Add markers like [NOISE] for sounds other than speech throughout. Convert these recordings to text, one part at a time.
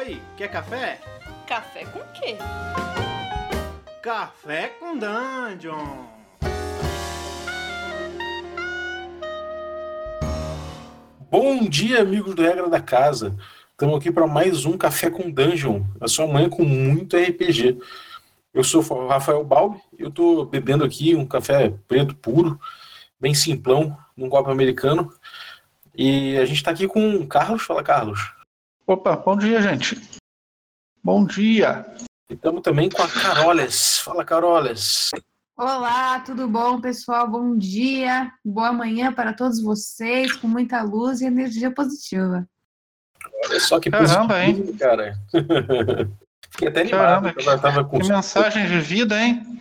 Oi, quer café? Café com quê? Café com Dungeon! Bom dia, amigos do Regra da Casa. Estamos aqui para mais um Café com Dungeon, a sua manhã com muito RPG. Eu sou o Rafael Balbi, eu estou bebendo aqui um café preto puro, bem simplão, num copo americano. E a gente está aqui com o Carlos. Fala, Carlos. Opa, bom dia, gente. Bom dia. Estamos também com a Caroles. Fala, Caroles. Olá, tudo bom, pessoal? Bom dia, boa manhã para todos vocês, com muita luz e energia positiva. Olha só que Caramba, positivo, cara. [LAUGHS] Fiquei até Caramba, animado. Eu tava com... Que mensagem de vida, hein?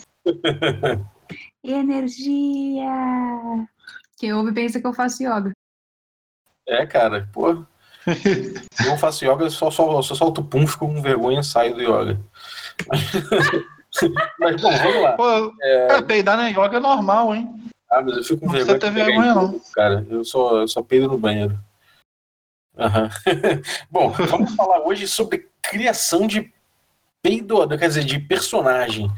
Energia! Quem ouve pensa que eu faço yoga. É, cara, pô. [LAUGHS] Eu faço yoga, eu só, só, só solto pum, fico com vergonha e saio do yoga. [LAUGHS] Mas bom, vamos lá. Pô, cara, peidar na yoga é normal, hein? Ah, mas eu fico com Não vergonha. precisa ter vergonha, não. Cara, eu só, eu só peido no banheiro. Aham. [LAUGHS] Bom, vamos falar hoje sobre criação de peidor, quer dizer, de personagem.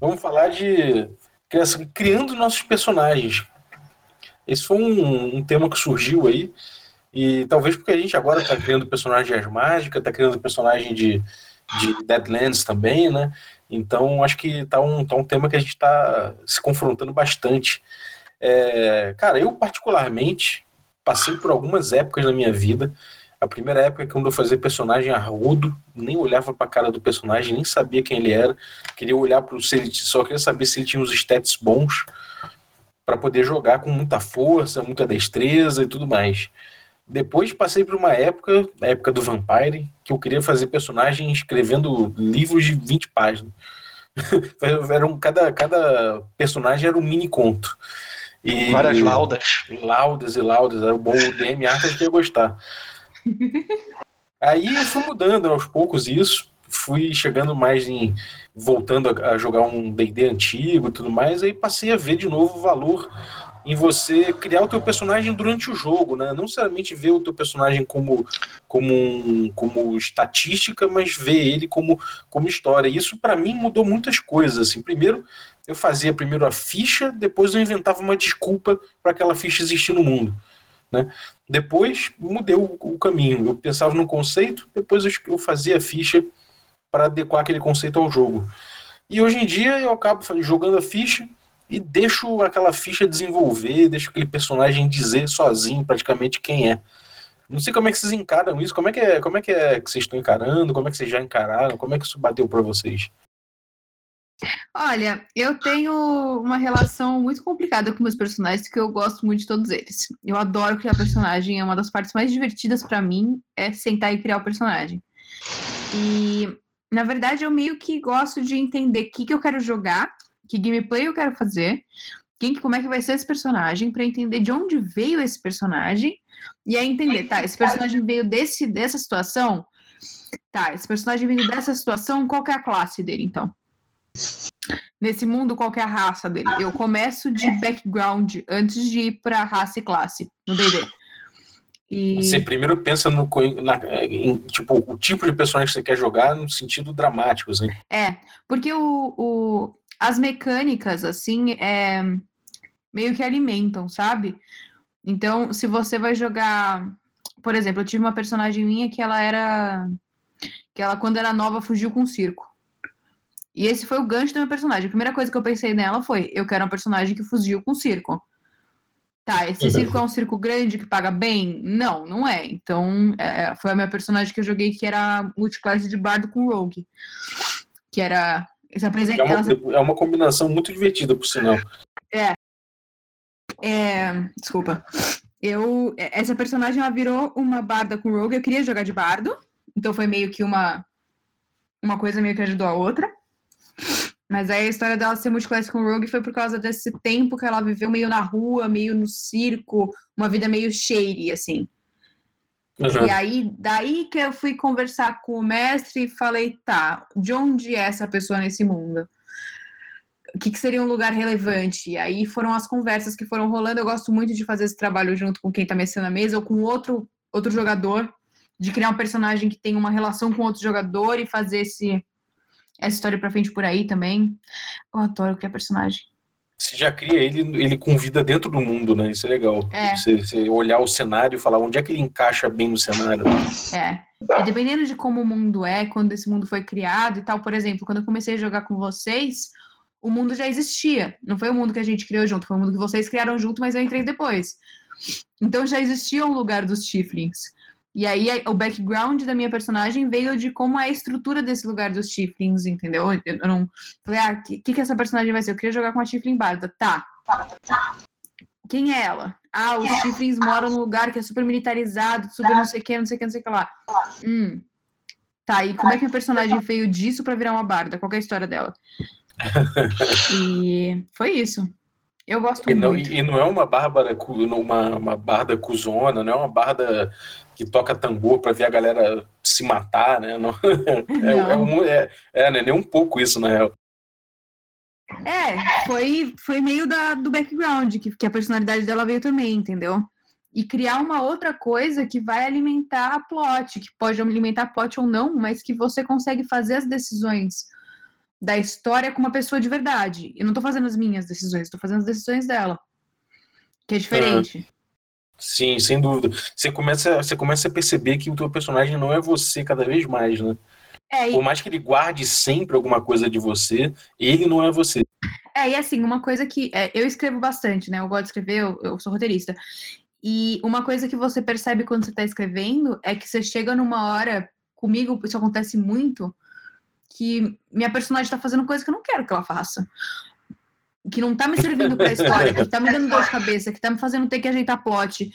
Vamos falar de criação, criando nossos personagens. Esse foi um, um tema que surgiu aí, e talvez porque a gente agora está criando personagens mágicas, está criando personagem de, de Deadlands também, né? Então acho que tá um, tá um tema que a gente está se confrontando bastante. É, cara, eu particularmente passei por algumas épocas na minha vida. A primeira época quando eu fazia personagem arrudo, nem olhava para a cara do personagem, nem sabia quem ele era. Queria olhar para o se ele só queria saber se ele tinha os stats bons para poder jogar com muita força, muita destreza e tudo mais. Depois passei por uma época, a época do Vampire, que eu queria fazer personagem escrevendo livros de 20 páginas. [LAUGHS] era um, cada, cada personagem era um mini conto. E, Várias laudas. Laudas e laudas, era o bom o DM Arthur que ia gostar. Aí eu fui mudando aos poucos isso, fui chegando mais em. voltando a, a jogar um DD antigo e tudo mais, aí passei a ver de novo o valor em você criar o teu personagem durante o jogo, né? Não necessariamente ver o teu personagem como, como, um, como estatística, mas ver ele como, como história. E isso para mim mudou muitas coisas. Assim, primeiro eu fazia primeiro a ficha, depois eu inventava uma desculpa para aquela ficha existir no mundo. Né? Depois mudei o, o, caminho. Eu pensava num conceito, depois eu, eu fazia a ficha para adequar aquele conceito ao jogo. E hoje em dia eu acabo jogando a ficha e deixo aquela ficha desenvolver, deixo aquele personagem dizer sozinho praticamente quem é. Não sei como é que vocês encaram isso, como é que é, como é que é que vocês estão encarando, como é que vocês já encararam, como é que isso bateu para vocês? Olha, eu tenho uma relação muito complicada com meus personagens, que eu gosto muito de todos eles. Eu adoro criar personagem, é uma das partes mais divertidas para mim, é sentar e criar o personagem. E, na verdade, eu meio que gosto de entender o que, que eu quero jogar, que gameplay eu quero fazer, quem, como é que vai ser esse personagem, para entender de onde veio esse personagem, e aí entender, tá, esse personagem veio desse, dessa situação, tá, esse personagem veio dessa situação, qual que é a classe dele, então? Nesse mundo, qual que é a raça dele? Eu começo de background antes de ir para raça e classe no D&D. E... Você primeiro pensa no na, em, tipo, o tipo de personagem que você quer jogar no sentido dramático, assim. É, porque o, o, as mecânicas, assim, é, meio que alimentam, sabe? Então, se você vai jogar... Por exemplo, eu tive uma personagem minha que ela era... Que ela, quando era nova, fugiu com um circo. E esse foi o gancho do meu personagem. A primeira coisa que eu pensei nela foi: eu quero um personagem que fugiu com circo. Tá, esse circo é um circo grande que paga bem? Não, não é. Então, é, foi a minha personagem que eu joguei que era multiclasse de bardo com rogue. Que era. É uma, é uma combinação muito divertida, por sinal. É. é. Desculpa. Eu, essa personagem ela virou uma barda com rogue. Eu queria jogar de bardo. Então foi meio que uma. Uma coisa meio que ajudou a outra. Mas aí a história dela ser multiclasse com Rogue foi por causa desse tempo que ela viveu meio na rua, meio no circo, uma vida meio shady, assim. Uhum. E aí, daí que eu fui conversar com o mestre e falei, tá, de onde é essa pessoa nesse mundo? O que, que seria um lugar relevante? E aí foram as conversas que foram rolando. Eu gosto muito de fazer esse trabalho junto com quem tá mexendo na mesa ou com outro, outro jogador de criar um personagem que tem uma relação com outro jogador e fazer esse, essa história pra frente por aí também. Eu adoro criar personagem. Você já cria ele, ele com vida dentro do mundo, né? Isso é legal. É. Você, você olhar o cenário e falar onde é que ele encaixa bem no cenário. É. E dependendo de como o mundo é, quando esse mundo foi criado e tal, por exemplo, quando eu comecei a jogar com vocês, o mundo já existia. Não foi o mundo que a gente criou junto, foi o mundo que vocês criaram junto, mas eu entrei depois. Então já existia um lugar dos Tiflings. E aí o background da minha personagem veio de como é a estrutura desse lugar dos Tiflings, entendeu? Eu, não falei, ah, o que, que que essa personagem vai ser? Eu queria jogar com a Tifling Barda. Tá. Quem é ela? Ah, os Tiflings moram num lugar que é super militarizado, super não sei o que, não sei o que, não sei o que lá. Hum. Tá, e como é que a personagem veio disso pra virar uma barda? Qual é a história dela? [LAUGHS] E foi isso. Eu gosto E não, muito. e não é uma bárbara, uma, uma barda cuzona, não é uma barda que toca tambor pra ver a galera se matar, né? Não, [LAUGHS] é, é, é, é, né? nem um pouco isso, na real. É, foi, foi meio da, do background, que, que a personalidade dela veio também, entendeu? E criar uma outra coisa que vai alimentar a plot, que pode alimentar a plot ou não, mas que você consegue fazer as decisões da história com uma pessoa de verdade. Eu não tô fazendo as minhas decisões, tô fazendo as decisões dela. Que é diferente. Sim, sem dúvida. Você começa, você começa a perceber que o teu personagem não é você cada vez mais, né? É, e, Por mais que ele guarde sempre alguma coisa de você, ele não é você. É, e assim, uma coisa que. é, eu escrevo bastante, né? Eu gosto de escrever, eu, eu sou roteirista. E uma coisa que você percebe quando você tá escrevendo é que você chega numa hora, comigo isso acontece muito, que minha personagem tá fazendo coisa que eu não quero que ela faça. Que não tá me servindo pra história, que tá me dando dor de cabeça, que tá me fazendo ter que ajeitar plot.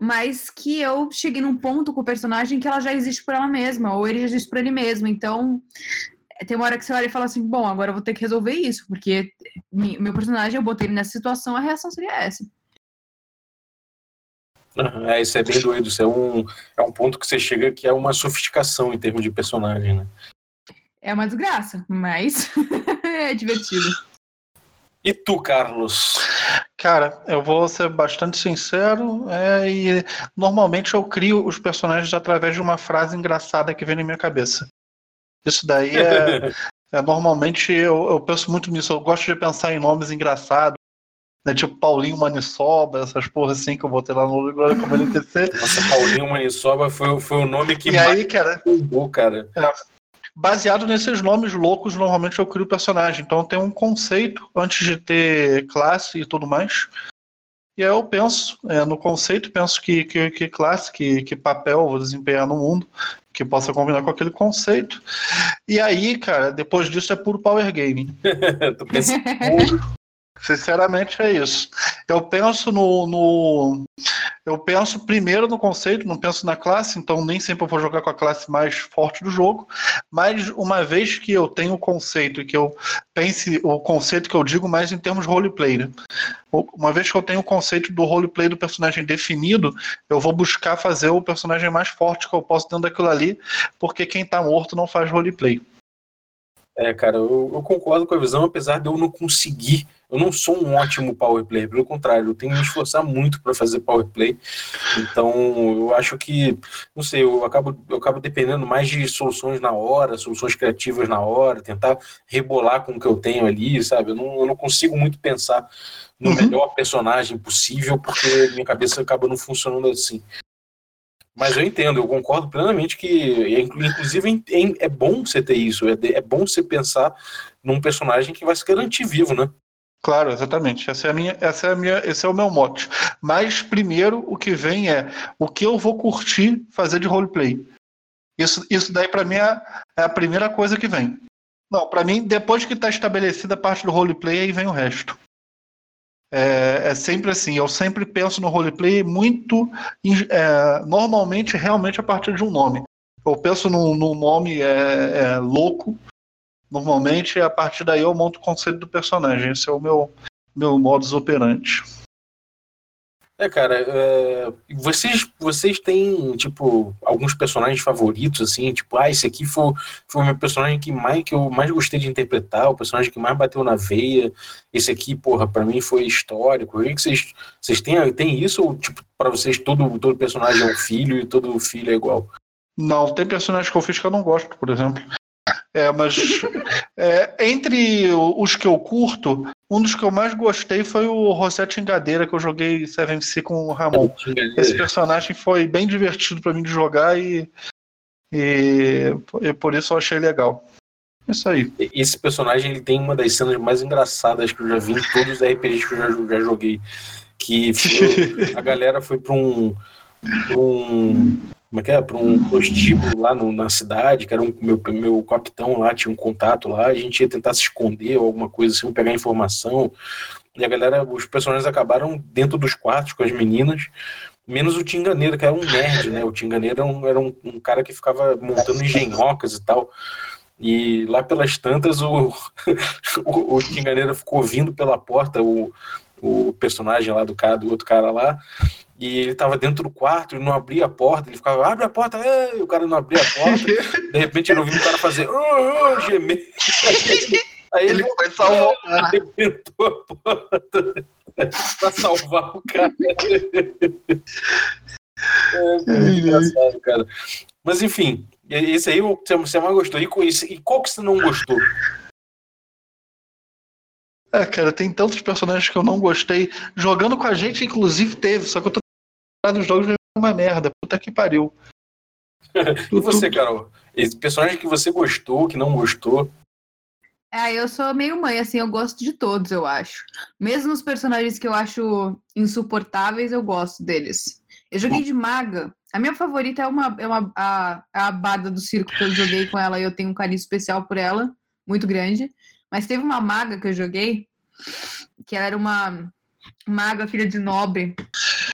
Mas que eu cheguei num ponto com o personagem que ela já existe por ela mesma, ou ele já existe por ele mesmo. Então, tem uma hora que você olha e fala assim, bom, agora eu vou ter que resolver isso, porque meu personagem, eu botei ele nessa situação, a reação seria essa. É, isso é bem doido. Isso é um, é um ponto que você chega que é uma sofisticação em termos de personagem, né? É uma desgraça, mas [LAUGHS] é divertido. E tu, Carlos? Cara, eu vou ser bastante sincero, é, e normalmente eu crio os personagens através de uma frase engraçada que vem na minha cabeça. Isso daí é, [LAUGHS] é, normalmente eu, eu penso muito nisso. Eu gosto de pensar em nomes engraçados, né, tipo Paulinho Maniçoba, essas porras assim que eu botei lá no Glória como NPC. Nossa, Paulinho Maniçoba foi, foi o nome que E aí, cara, bombou, cara. Baseado nesses nomes loucos, normalmente eu crio o personagem. Então tem um conceito antes de ter classe e tudo mais. E aí eu penso é, no conceito, penso que, que, que classe, que, que papel vou desempenhar no mundo, que possa combinar com aquele conceito. E aí, cara, depois disso é puro power game. [LAUGHS] tu pensa, Sinceramente é isso. Eu penso no, no- Eu penso primeiro no conceito, não penso na classe, então nem sempre eu vou jogar com a classe mais forte do jogo. Mas uma vez que eu tenho o conceito e que eu pense o conceito que eu digo mais em termos roleplay, né? Uma vez que eu tenho o conceito do roleplay do personagem definido, eu vou buscar fazer o personagem mais forte que eu posso dentro daquilo ali, porque quem tá morto não faz roleplay. É, cara, eu, eu concordo com a visão, apesar de eu não conseguir. Eu não sou um ótimo power player, pelo contrário, eu tenho que me esforçar muito para fazer power play. Então, eu acho que, não sei, eu acabo, eu acabo dependendo mais de soluções na hora, soluções criativas na hora, tentar rebolar com o que eu tenho ali, sabe? Eu não, eu não consigo muito pensar no Uhum. melhor personagem possível, porque minha cabeça acaba não funcionando assim. Mas eu entendo, eu concordo plenamente que, inclu- inclusive, é, é bom você ter isso, é, é bom você pensar num personagem que vai se garantir vivo, né? Claro, exatamente. Essa é a minha, essa é a minha, esse é o meu mote. Mas primeiro o que vem é o que eu vou curtir fazer de roleplay. Isso, isso daí pra mim é, é a primeira coisa que vem. Não, pra mim depois que está estabelecida a parte do roleplay aí vem o resto. É, é sempre assim. Eu sempre penso no roleplay muito, é, normalmente realmente a partir de um nome. Eu penso num, num nome é, é, louco Normalmente, a partir daí eu monto o conceito do personagem. Esse é o meu, meu modus operandi. É, cara, é, vocês, vocês têm, tipo, alguns personagens favoritos, assim, tipo, ah, esse aqui foi, foi o meu personagem que, mais, que eu mais gostei de interpretar, o personagem que mais bateu na veia, esse aqui, porra, pra mim foi histórico. O que vocês, vocês têm, têm isso ou, tipo, pra vocês todo, todo personagem é um filho e todo filho é igual? Não, tem personagens que eu fiz que eu não gosto, por exemplo. É, mas é, entre os que eu curto, um dos que eu mais gostei foi o Rosette Engadeira, que eu joguei 7C com o Ramon. Esse personagem foi bem divertido para mim de jogar e, e, e, por isso eu achei legal. Isso aí. Esse personagem ele tem uma das cenas mais engraçadas que eu já vi em todos os RPGs que eu já, já joguei. Que foi, [LAUGHS] a galera foi para um, um como é que é, para um prostíbulo lá no, na cidade, que era um, meu, meu capitão lá, tinha um contato lá, a gente ia tentar se esconder ou alguma coisa assim, pegar informação, e a galera, os personagens acabaram dentro dos quartos com as meninas, menos o Tinganeiro, que era um nerd, né, o Tinganeiro era um, era um, um cara que ficava montando engenhocas e tal, e lá pelas tantas o, [LAUGHS] o, o Tinganeiro ficou vindo pela porta, o, o personagem lá do cara, do outro cara lá, e ele estava dentro do quarto, ele não abria a porta, ele ficava, abre a porta, e o cara não abria a porta, de repente ele ouviu o cara fazer, oh, oh, gemer. [LAUGHS] Aí ele, ele foi salvar, arrebentou [LAUGHS] a porta [LAUGHS] pra salvar o cara. É, é engraçado, cara. Mas enfim, esse aí você mais gostou. E qual que você não gostou? É, cara, tem tantos personagens que eu não gostei. Jogando com a gente, inclusive, teve, só que eu tô dos jogos é uma merda. Puta que pariu. [LAUGHS] e você, Carol? Esse personagem que você gostou, que não gostou? É, eu sou meio mãe, assim, eu gosto de todos, eu acho. Mesmo os personagens que eu acho insuportáveis, eu gosto deles. Eu joguei de maga. A minha favorita é uma, é uma a, a Bada do circo que eu joguei com ela e eu tenho um carinho especial por ela, muito grande. Mas teve uma maga que eu joguei, que ela era uma maga filha de nobre,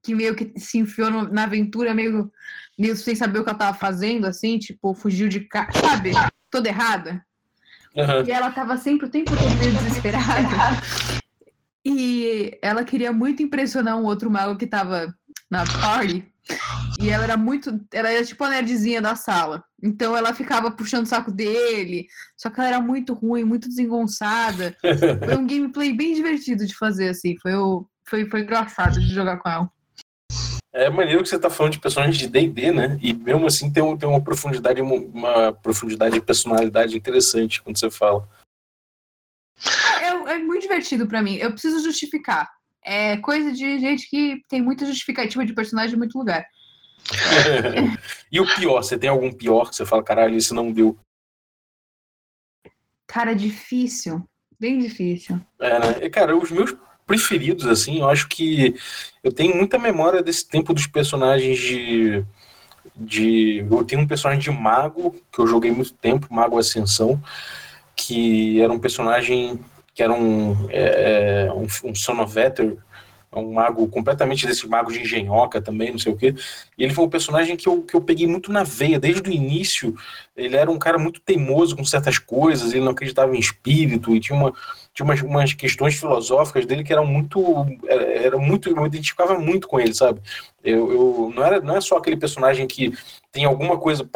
que meio que se enfiou no, na aventura, meio, meio sem saber o que ela tava fazendo, assim, tipo, fugiu de casa, sabe? Toda errada. Uhum. E ela tava sempre o tempo todo meio desesperada. E ela queria muito impressionar um outro mago que tava na party. E ela era muito. Ela era tipo a nerdzinha da sala. Então ela ficava puxando o saco dele. Só que ela era muito ruim, muito desengonçada. [LAUGHS] Foi um gameplay bem divertido de fazer, assim. Foi, o, foi, foi engraçado de jogar com ela. É maneiro que você tá falando de personagens de D&D, né? E mesmo assim tem, tem uma profundidade, uma profundidade de personalidade interessante quando você fala. É, é muito divertido para mim. Eu preciso justificar. É coisa de gente que tem muita justificativa de personagem em muito lugar. [LAUGHS] e o pior? Você tem algum pior que você fala, caralho, isso não deu? Cara, difícil. Bem difícil. É, né? Cara, os meus preferidos, assim, eu acho que eu tenho muita memória desse tempo dos personagens de. de eu tenho um personagem de mago, que eu joguei muito tempo, Mago Ascensão, que era um personagem que era um, é, é um, um é um mago completamente desse mago de engenhoca também, não sei o quê. E ele foi um personagem que eu, que eu peguei muito na veia, desde o início. Ele era um cara muito teimoso com certas coisas, ele não acreditava em espírito, e tinha uma, tinha umas, umas questões filosóficas dele que eram muito. Era muito. Eu me identificava muito com ele, sabe? Eu, eu, não, era, não é só aquele personagem que tem alguma coisa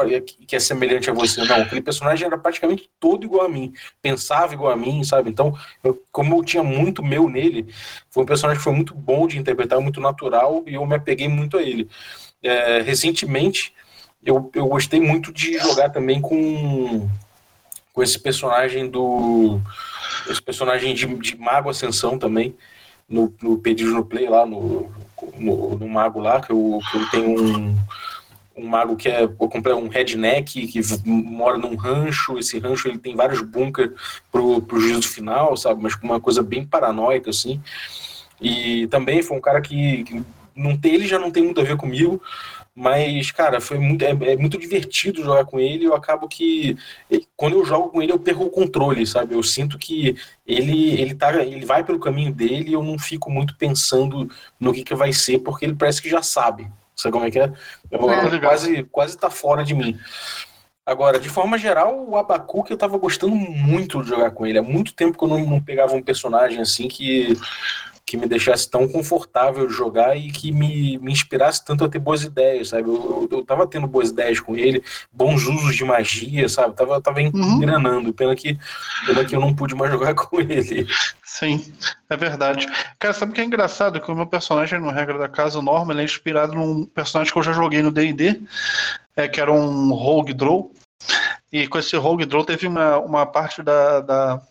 que é semelhante a você, não. Aquele personagem era praticamente todo igual a mim, pensava igual a mim, sabe? Então, eu, como eu tinha muito meu nele, foi um personagem que foi muito bom de interpretar, muito natural, e eu me apeguei muito a ele. É, recentemente, eu, eu gostei muito de jogar também com, com esse personagem do esse personagem de, de Mago Ascensão também, no, no Pedido no Play lá, no, no, no, Mago lá, que eu, que eu tenho um, um mago que é um redneck que mora num rancho, esse rancho ele tem vários bunkers pro, pro juízo final, sabe, mas com uma coisa bem paranoica, assim, e também foi um cara que, que não tem, ele já não tem muito a ver comigo, mas, cara, foi muito, é, é, muito divertido jogar com ele. Eu acabo que quando eu jogo com ele, eu perco o controle, sabe? Eu sinto que ele ele tá, ele vai pelo caminho dele e eu não fico muito pensando no que, que vai ser, porque ele parece que já sabe. Sabe como é que é? Eu, é. Quase, quase tá fora de mim. Agora, de forma geral, o Abacuque eu tava gostando muito de jogar com ele. Há muito tempo que eu não, não pegava um personagem assim que que me deixasse tão confortável jogar e que me, me inspirasse tanto a ter boas ideias, sabe? Eu, eu, eu tava tendo boas ideias com ele, bons usos de magia, sabe? Tava, tava engrenando. Pena que, pena que eu não pude mais [LAUGHS] jogar com ele. Sim, é verdade. Cara, sabe o que é engraçado? Que o meu personagem, no Regra da Casa, o Norma, ele é inspirado num personagem que eu já joguei no D&D, é, que era um Rogue Draw. E com esse Rogue Draw teve uma, uma parte da, da,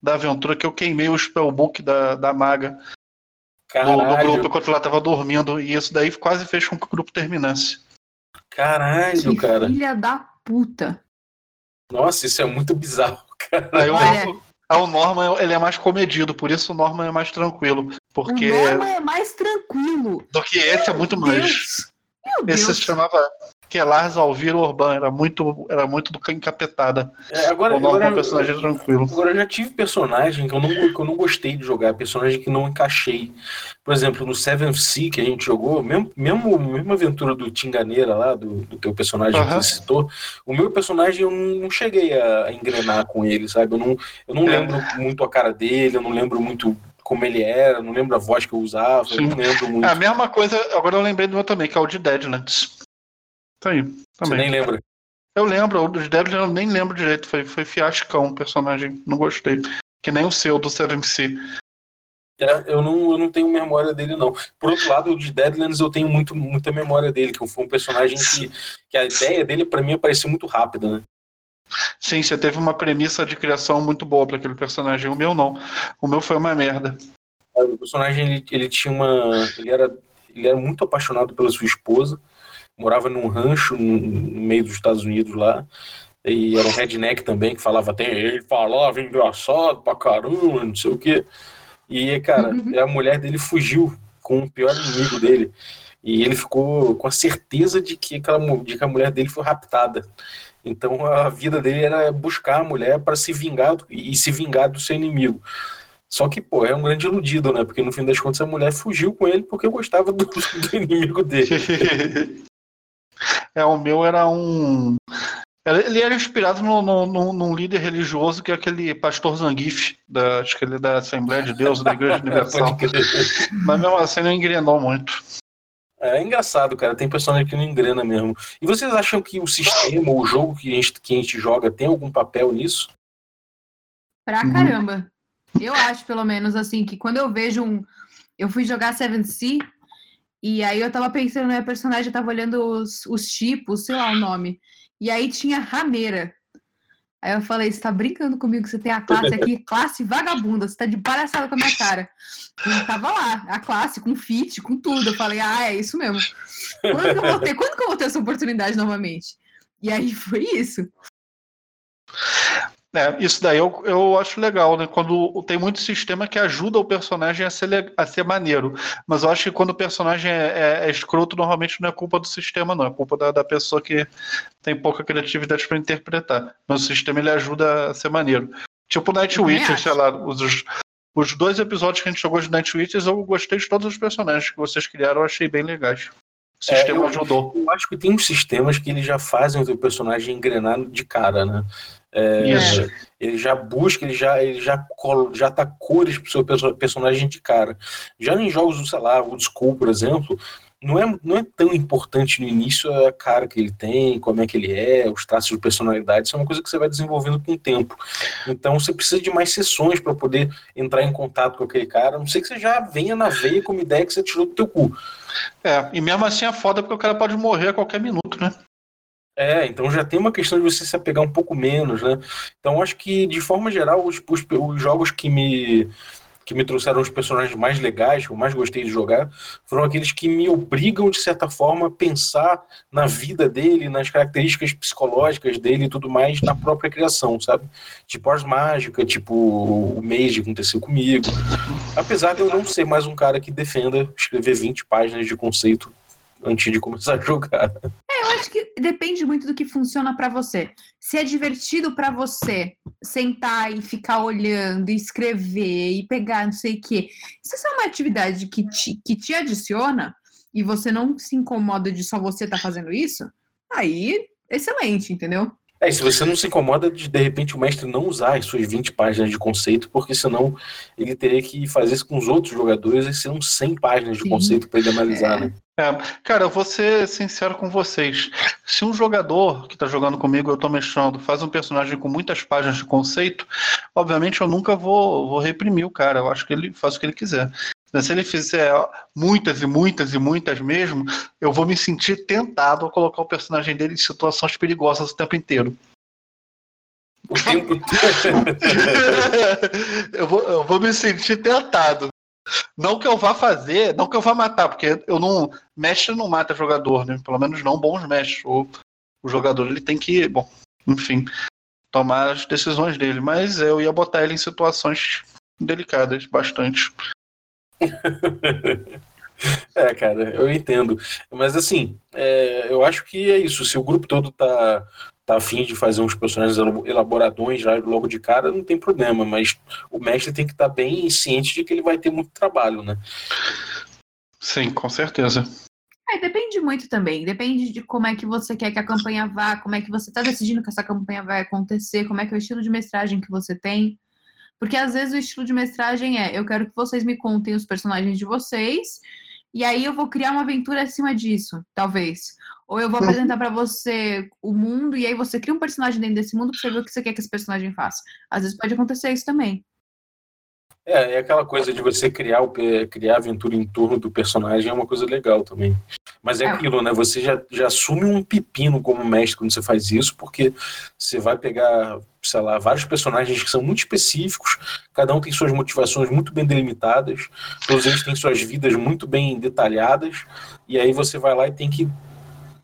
da aventura que eu queimei o spellbook da, da maga do, do grupo enquanto ela tava dormindo. E isso daí quase fez com que o grupo terminasse. Caralho, Que cara. filha da puta. Nossa, isso é muito bizarro, [LAUGHS] cara. Aí eu, Olha. ah, o Norman ele é mais comedido, por isso o Norman é mais tranquilo. Porque O Norma é mais tranquilo. do que esse é muito Meu mais. Deus. Meu Esse Deus. se chamava Kelars Alvira Urban, era muito, era muito do encapetada. É, agora, O agora, um personagem tranquilo. Agora, eu já tive personagem que eu, não, que eu não gostei de jogar, personagem que não encaixei. Por exemplo, no Seventh Sea que a gente jogou, mesmo, mesmo mesma aventura do Tinganeira lá, do, do teu personagem que Aham. você citou, o meu personagem eu não, cheguei a, a engrenar com ele, sabe? Eu não, eu não É. lembro muito a cara dele, eu não lembro muito como ele era, não lembro a voz que eu usava, eu Sim. não lembro muito. É a mesma coisa, agora eu lembrei do meu também, que é o de Deadlands. Tá aí, Você também. nem lembra. Eu lembro, o Deadlands eu nem lembro direito, foi, foi fiascão o personagem, não gostei. Que nem o seu, do 7MC. É, eu, não, eu não tenho memória dele, não. Por outro lado, o de Deadlands eu tenho muito, muita memória dele, que foi um personagem que, que a ideia dele, pra mim, parecia muito rápida, né? Sim, você teve uma premissa de criação muito boa para aquele personagem. O meu não. O meu foi uma merda. O personagem, ele, ele tinha uma... Ele era, ele era muito apaixonado pela sua esposa, morava num rancho no, no meio dos Estados Unidos lá, e era um redneck também, que falava até... Ele falava engraçado pra caramba, não sei o quê. E, cara, Uhum. a mulher dele fugiu com o pior inimigo dele. E ele ficou com a certeza de que, aquela, de que a mulher dele foi raptada. Então a vida dele era buscar a mulher para se vingar e se vingar do seu inimigo. Só que, pô, é um grande iludido, né? Porque no fim das contas a mulher fugiu com ele porque gostava do, [LAUGHS] do inimigo dele. [LAUGHS] é, o meu era um. Ele era inspirado no, no, no- num líder religioso que é aquele pastor Zangief, da, acho que ele é da Assembleia de Deus, da Igreja Universal. [LAUGHS] Mas mesmo assim não engrenou muito. É engraçado, cara. Tem personagem que não engrena mesmo. E vocês acham que o sistema, o jogo que a gente, que a gente joga, tem algum papel nisso? Pra Uhum. caramba. Eu acho, pelo menos, assim, que quando eu vejo um. Eu fui jogar Seven Sea e aí eu tava pensando no meu personagem, eu tava olhando os, os tipos, sei lá o nome. E aí tinha rameira. Aí eu falei, você tá brincando comigo que você tem a classe aqui, [LAUGHS] classe vagabunda, você tá de palhaçada com a minha cara. E tava lá, a classe, com fit, com tudo. Eu falei, ah, é isso mesmo. Quando que eu vou ter, quando que eu vou ter essa oportunidade novamente? E aí foi isso. É, isso daí eu, eu acho legal, né? Quando tem muito sistema que ajuda o personagem a ser, a ser maneiro. Mas eu acho que quando o personagem é, é- é escroto, normalmente não é culpa do sistema, não. É culpa da, da pessoa que tem pouca criatividade para interpretar. Mas o sistema ele ajuda a ser maneiro. Tipo Night Witcher, acho. sei lá, os, os dois episódios que a gente jogou de Night Witches, eu gostei de todos os personagens que vocês criaram, eu achei bem legais. O É, sistema eu- ajudou. Eu acho que tem uns sistemas que eles já fazem o teu personagem engrenar de cara, né? É, Isso. Ele já busca, ele já, ele já, já tá cores pro seu perso- personagem de cara. Já em jogos, sei lá, Old School, por exemplo, não é, não é tão importante no início a cara que ele tem, como é que ele é, os traços de personalidade, isso é uma coisa que você vai desenvolvendo com o tempo. Então você precisa de mais sessões para poder entrar em contato com aquele cara, a não sei que você já venha na veia com uma ideia que você tirou do teu cu. É, e mesmo assim é foda porque o cara pode morrer a qualquer minuto, né? É, então já tem uma questão de você se apegar um pouco menos, né? Então acho que, de forma geral, os, os, os jogos que me, que me trouxeram os personagens mais legais, que eu mais gostei de jogar, foram aqueles que me obrigam, de certa forma, a pensar na vida dele, nas características psicológicas dele e tudo mais na própria criação, sabe? Tipo Ars Mágica, tipo o Mage que aconteceu comigo. Apesar de eu não ser mais um cara que defenda escrever 20 páginas de conceito antes de começar a jogar. Eu acho que depende muito do que funciona pra você. Se é divertido pra você sentar e ficar olhando, escrever e pegar não sei o quê. Se essa é uma atividade que te, que te adiciona e você não se incomoda de só você estar fazendo isso, aí excelente, entendeu? É, e se você não se incomoda de, de repente, o mestre não usar as suas 20 páginas de conceito, porque senão ele teria que fazer isso com os outros jogadores e serão 100 páginas de Sim. conceito para ele analisar, É. né? É, cara, eu vou ser sincero com vocês. Se um jogador que tá jogando comigo, eu tô mestrando, faz um personagem com muitas páginas de conceito, obviamente eu nunca vou, vou reprimir o cara. Eu acho que ele faz o que ele quiser. Mas Se ele fizer muitas e muitas e muitas mesmo, eu vou me sentir tentado a colocar o personagem dele em situações perigosas o tempo inteiro. O tempo [LAUGHS] eu, vou, eu vou me sentir tentado. Não que eu vá fazer, não que eu vá matar, porque eu não. Mestre não mata jogador, né? Pelo menos não bons mestres. O, o jogador ele tem que, bom, enfim, tomar as decisões dele. Mas eu ia botar ele em situações delicadas, bastante. [LAUGHS] É, cara, eu entendo. Mas assim, é, eu acho que é isso. Se o grupo todo tá, tá afim de fazer uns personagens elabo- elaboradões já logo de cara, não tem problema. Mas o mestre tem que estar bem ciente de que ele vai ter muito trabalho, né? Sim, com certeza. É, depende muito também. Depende de como é que você quer que a campanha vá, como é que você está decidindo que essa campanha vai acontecer, como é que é o estilo de mestragem que você tem. Porque às vezes o estilo de mestragem é: eu quero que vocês me contem os personagens de vocês, e aí eu vou criar uma aventura acima disso, talvez. Ou eu vou apresentar para você o mundo, e aí você cria um personagem dentro desse mundo pra você ver o que você quer que esse personagem faça. Às vezes pode acontecer isso também. É, é aquela coisa de você criar, o, criar aventura em torno do personagem é uma coisa legal também. Mas é É. aquilo, né? Você já, já assume um pepino como mestre quando você faz isso, porque você vai pegar, sei lá, vários personagens que são muito específicos, cada um tem suas motivações muito bem delimitadas, todos eles têm suas vidas muito bem detalhadas, e aí você vai lá e tem que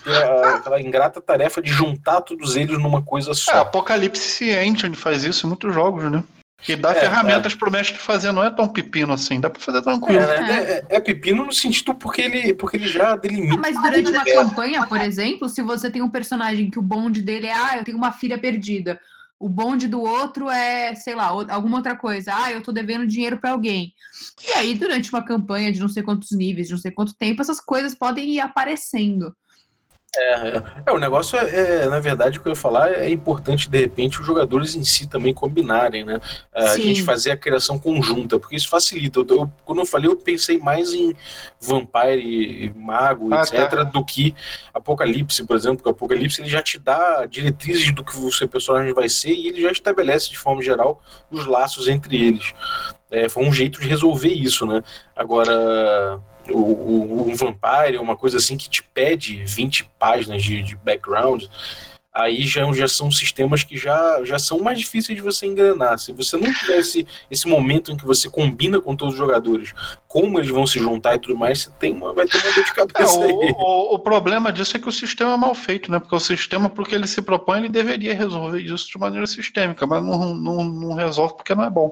ter a- aquela ingrata tarefa de juntar todos eles numa coisa É, só. Apocalipse Engine faz isso em muitos jogos, né? Que dá É, ferramentas pro mestre fazer, não é tão pepino assim, dá pra fazer tranquilo. É, né? É- é pepino no sentido porque ele, porque ele já delimita. Mas durante uma campanha, por exemplo, se você tem um personagem que o bonde dele é, ah, eu tenho uma filha perdida. O bonde do outro é, sei lá, alguma outra coisa. Ah, eu tô devendo dinheiro pra alguém. E aí, durante uma campanha de não sei quantos níveis, de não sei quanto tempo, essas coisas podem ir aparecendo. É, é, o negócio é, é, na verdade, o que eu ia falar é importante, de repente, os jogadores em si também combinarem, né? A Sim. gente fazer a criação conjunta, porque isso facilita. Eu, eu- quando eu falei, eu pensei mais em Vampire, e Mago, Ah, etc., tá. do que Apocalipse, por exemplo, porque Apocalipse ele já te dá diretrizes do que o seu personagem vai ser e ele já estabelece, de forma geral, os laços entre eles. É, foi um jeito de resolver isso, né? Agora, o, o, um Vampire, uma coisa assim que te pede 20 páginas de, de background, aí já, já são sistemas que já, já são mais difíceis de você engrenar. Se você não tiver esse, momento em que você combina com todos os jogadores, como eles vão se juntar e tudo mais, você tem uma, vai ter uma dor de É, cabeça aí. o, o- o problema disso é que o sistema é mal feito, né? Porque o sistema, para o que ele se propõe, ele deveria resolver isso de maneira sistêmica, mas não, não, não resolve porque não é bom.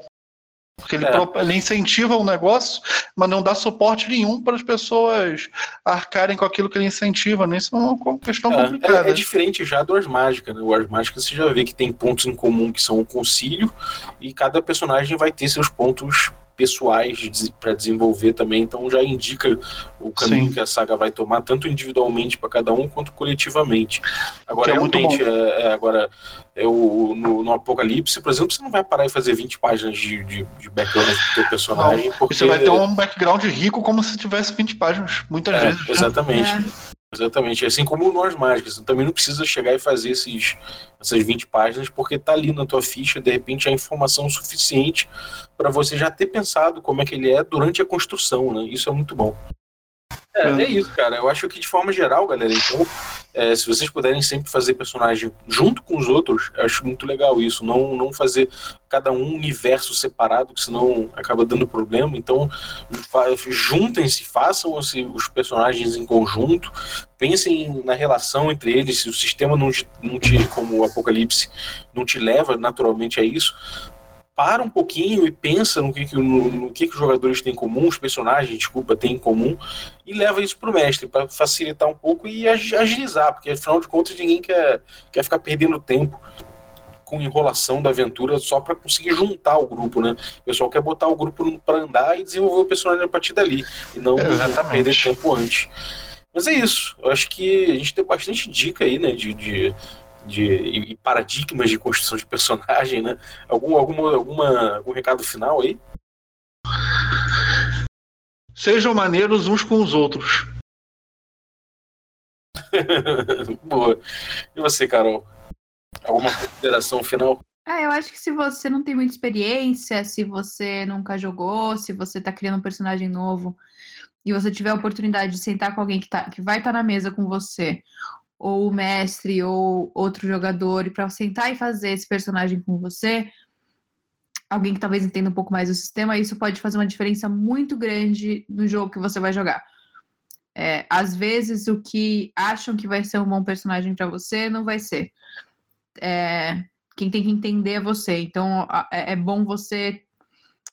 Porque ele, É. ele incentiva o negócio, mas não dá suporte nenhum para as pessoas arcarem com aquilo que ele incentiva, né? Isso é uma questão complicada. É, é diferente já do Ars Mágica, né? O Ars Mágica você já vê que tem pontos em comum que são o concílio, e cada personagem vai ter seus pontos pessoais para desenvolver também, então já indica o caminho Sim. que a saga vai tomar, tanto individualmente para cada um quanto coletivamente. Agora, Que é muito realmente, é, é, agora, é o, no, no Apocalipse, por exemplo, você não vai parar e fazer 20 páginas de, de, de background do teu personagem, porque... Você vai ter um background rico como se tivesse 20 páginas, muitas É, vezes. né? exatamente. Exatamente, assim como nós mágicas, você também não precisa chegar e fazer esses, essas 20 páginas, porque tá ali na tua ficha, de repente, a informação suficiente para você já ter pensado como é que ele é durante a construção, né? Isso é muito bom. É, É. é isso, cara. Eu acho que de forma geral, galera, então, é, se vocês puderem sempre fazer personagem junto com os outros, eu acho muito legal isso. Não, não fazer cada um universo separado, que senão acaba dando problema. Então, juntem-se, façam os, os personagens em conjunto, pensem na relação entre eles. Se o sistema não te, não te, como o Apocalipse, não te leva naturalmente a isso, para um pouquinho e pensa no que, que, no, no que, que os jogadores têm em comum, os personagens, desculpa, têm em comum, e leva isso para o mestre, para facilitar um pouco e ag- agilizar, porque afinal de contas ninguém quer, quer ficar perdendo tempo com enrolação da aventura só para conseguir juntar o grupo, né? O pessoal quer botar o grupo para andar e desenvolver o personagem a partir dali, e não Exatamente. perder tempo antes. Mas é isso, eu acho que a gente tem bastante dica aí, né, de, de de e paradigmas de construção de personagem, né? Algum, alguma, alguma, algum recado final aí? Sejam maneiros uns com os outros. [LAUGHS] Boa. E você, Carol? Alguma consideração final? Ah, eu acho que se você não tem muita experiência, se você nunca jogou, se você tá criando um personagem novo e você tiver a oportunidade de sentar com alguém que, tá, que vai estar tá na mesa com você, ou o mestre, ou outro jogador, e para sentar e fazer esse personagem com você, alguém que talvez entenda um pouco mais o sistema, isso pode fazer uma diferença muito grande no jogo que você vai jogar. É, às vezes, o que acham que vai ser um bom personagem para você não vai ser. É, quem tem que entender é você. Então é, é bom você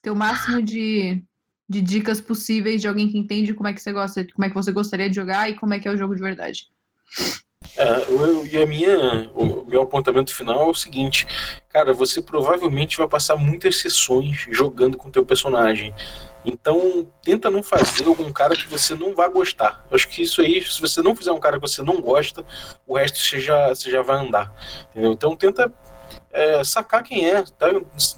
ter o máximo de, de dicas possíveis de alguém que entende como é que você gosta, como é que você gostaria de jogar e como é que é o jogo de verdade. Eu, e a minha, o meu apontamento final é o seguinte, cara, você provavelmente vai passar muitas sessões jogando com o teu personagem. Então, tenta não fazer algum cara que você não vai gostar. Eu acho que isso aí, se você não fizer um cara que você não gosta, o resto você já, você já vai andar. Entendeu? Então, tenta é, sacar quem é, tá?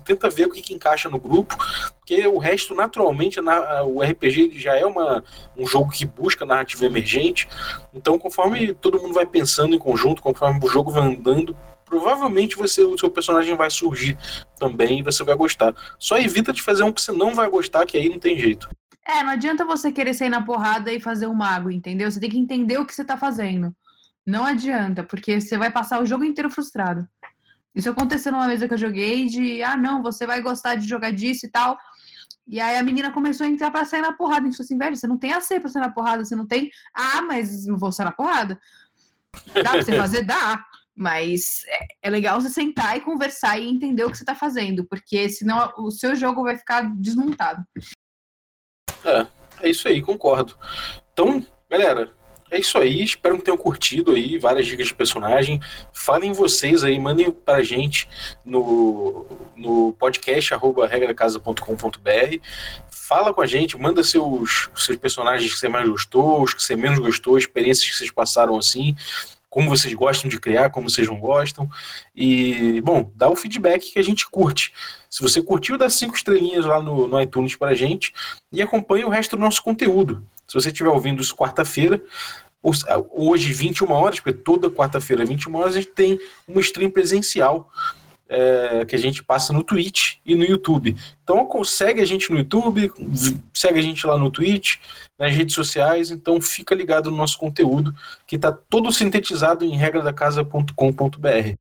tenta ver o que, que, encaixa no grupo, porque o resto, naturalmente, na, o RPG já é uma, um jogo que busca narrativa emergente, então conforme todo mundo vai pensando em conjunto, conforme o jogo vai andando, provavelmente você, o seu personagem vai surgir também e você vai gostar. Só evita de fazer um que você não vai gostar, que aí não tem jeito. É, não adianta você querer sair na porrada e fazer um mago, entendeu? Você tem que entender o que você tá fazendo. Não adianta, porque você vai passar o jogo inteiro frustrado. Isso aconteceu numa mesa que eu joguei de, ah, não, você vai gostar de jogar disso e tal. E aí a menina começou a entrar pra sair na porrada. A gente falou assim, velho, você não tem AC pra sair na porrada, você não tem. Ah, mas eu vou sair na porrada. Dá pra você fazer? Dá. Mas é, é, legal você sentar e conversar e entender o que você tá fazendo, porque senão o seu jogo vai ficar desmontado. É, é isso aí, concordo. Então, galera, é isso aí, espero que tenham curtido aí várias dicas de personagem. Falem vocês aí, mandem pra gente no, no podcast arroba regracasa.com.br. Fala com a gente, manda seus, seus personagens que você mais gostou, os que você menos gostou, experiências que vocês passaram assim, como vocês gostam de criar, como vocês não gostam. E, bom, dá o feedback que a gente curte. Se você curtiu, dá cinco estrelinhas lá no, no iTunes pra gente e acompanhe o resto do nosso conteúdo. Se você estiver ouvindo isso quarta-feira, hoje 21 horas, porque toda quarta-feira 21 horas a gente tem uma stream presencial é, que a gente passa no Twitch e no YouTube. Então segue a gente no YouTube, segue a gente lá no Twitch, nas redes sociais, então fica ligado no nosso conteúdo, que está todo sintetizado em regradacasa.com.br.